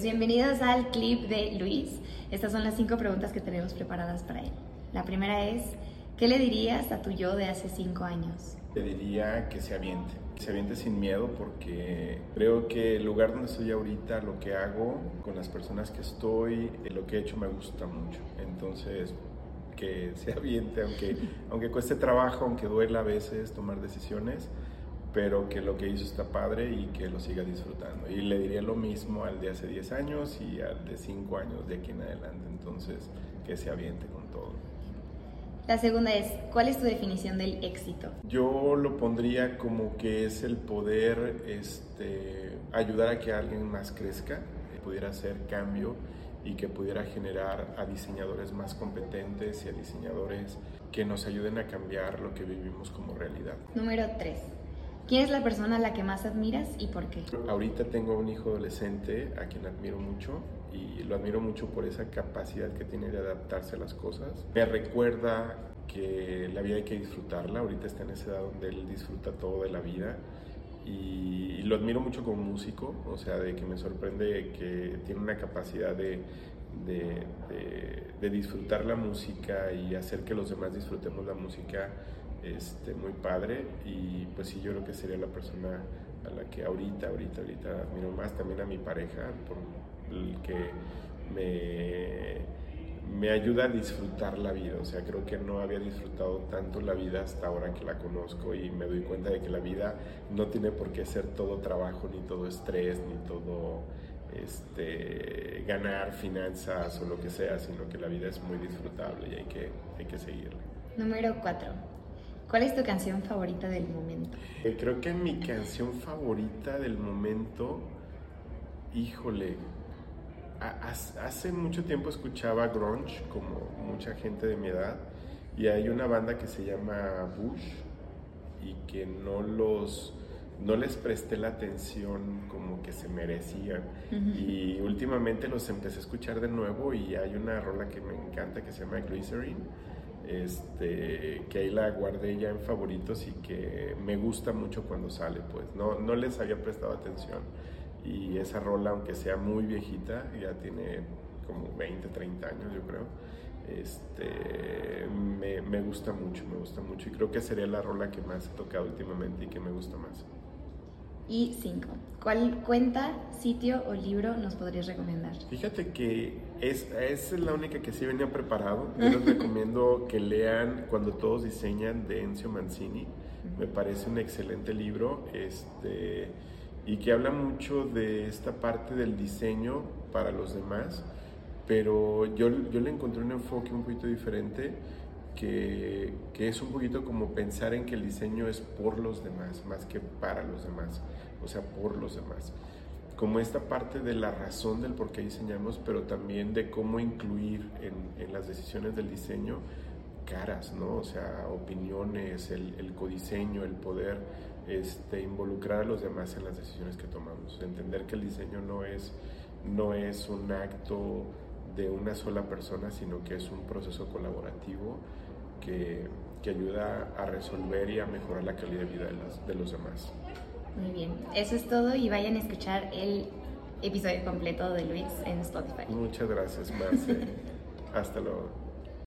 Bienvenidos al clip de Luis. Estas son las cinco preguntas que tenemos preparadas para él. La primera es, ¿qué le dirías a tu yo de hace cinco años? Le diría que se aviente, que se aviente sin miedo porque creo que el lugar donde estoy ahorita, lo que hago, con las personas que estoy, eh, lo que he hecho me gusta mucho. Entonces, que se aviente, aunque, aunque cueste trabajo, aunque duela a veces tomar decisiones, pero que lo que hizo está padre y que lo siga disfrutando. Y le diría lo mismo al de hace 10 años y al de 5 años de aquí en adelante. Entonces, que se aviente con todo. La segunda es, ¿cuál es tu definición del éxito? Yo lo pondría como que es el poder este, ayudar a que alguien más crezca, pudiera hacer cambio y que pudiera generar a diseñadores más competentes y a diseñadores que nos ayuden a cambiar lo que vivimos como realidad. Número 3. ¿Quién es la persona a la que más admiras y por qué? Ahorita tengo un hijo adolescente a quien admiro mucho y lo admiro mucho por esa capacidad que tiene de adaptarse a las cosas. Me recuerda que la vida hay que disfrutarla, ahorita está en esa edad donde él disfruta todo de la vida y, lo admiro mucho como músico, o sea, de que me sorprende que tiene una capacidad de, de, de disfrutar la música y hacer que los demás disfrutemos la música este, muy padre y pues sí, yo creo que sería la persona a la que ahorita, ahorita, ahorita admiro más, también a mi pareja, por el que me, me ayuda a disfrutar la vida, o sea, creo que no había disfrutado tanto la vida hasta ahora que la conozco y me doy cuenta de que la vida no tiene por qué ser todo trabajo, ni todo estrés, ni todo este, ganar finanzas o lo que sea, sino que la vida es muy disfrutable y hay que, hay que seguirla. Número 4. ¿Cuál es tu canción favorita del momento? Eh, creo que mi canción favorita del momento, híjole, hace mucho tiempo escuchaba grunge, como mucha gente de mi edad, y hay una banda que se llama Bush y que no los no les presté la atención como que se merecían. Y últimamente los empecé a escuchar de nuevo y hay una rola que me encanta que se llama Glycerine este, que ahí la guardé ya en favoritos y que me gusta mucho cuando sale, pues. No, no les había prestado atención. Y esa rola, aunque sea muy viejita, ya tiene como 20, 30 años yo creo, este, me, me gusta mucho, me gusta mucho. Y creo que sería la rola que más he tocado últimamente y que me gusta más. Y cinco, ¿cuál cuenta, sitio o libro nos podrías recomendar? Fíjate que es, es la única que sí venía preparado. Yo les recomiendo que lean Cuando todos diseñan de Enzo Mancini. Me parece un excelente libro este, y que habla mucho de esta parte del diseño para los demás, pero yo, yo le encontré un enfoque un poquito diferente que, es un poquito como pensar en que el diseño es por los demás, más que para los demás, o sea, por los demás. Como esta parte de la razón del por qué diseñamos, pero también de cómo incluir en, en las decisiones del diseño caras, ¿no? O sea, opiniones, el, el codiseño, el poder este, involucrar a los demás en las decisiones que tomamos. Entender que el diseño no es, no es un acto de una sola persona, sino que es un proceso colaborativo que, que ayuda a resolver y a mejorar la calidad de vida de los, de los demás. Muy bien, eso es todo y vayan a escuchar el episodio completo de Luis en Spotify. Muchas gracias, Marce. Hasta luego.